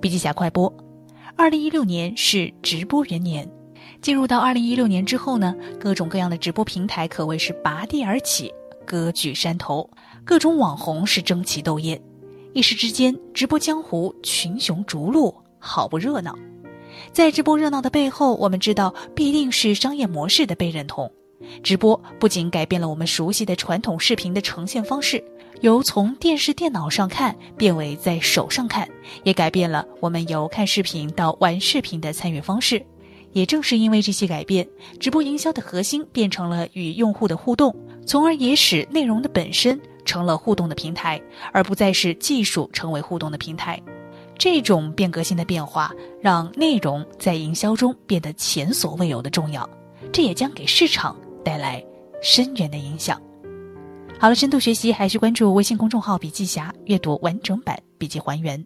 笔记侠快播，二零一六年是直播元年。进入到二零一六年之后呢，各种各样的直播平台可谓是拔地而起，割据山头，各种网红是争奇斗艳，一时之间，直播江湖群雄逐鹿，好不热闹。在直播热闹的背后，我们知道必定是商业模式的被认同。直播不仅改变了我们熟悉的传统视频的呈现方式，由从电视、电脑上看变为在手上看，也改变了我们由看视频到玩视频的参与方式。也正是因为这些改变，直播营销的核心变成了与用户的互动，从而也使内容的本身成了互动的平台，而不再是技术成为互动的平台。这种变革性的变化，让内容在营销中变得前所未有的重要，这也将给市场带来深远的影响。好了，深度学习还是关注微信公众号“笔记侠”，阅读完整版笔记还原。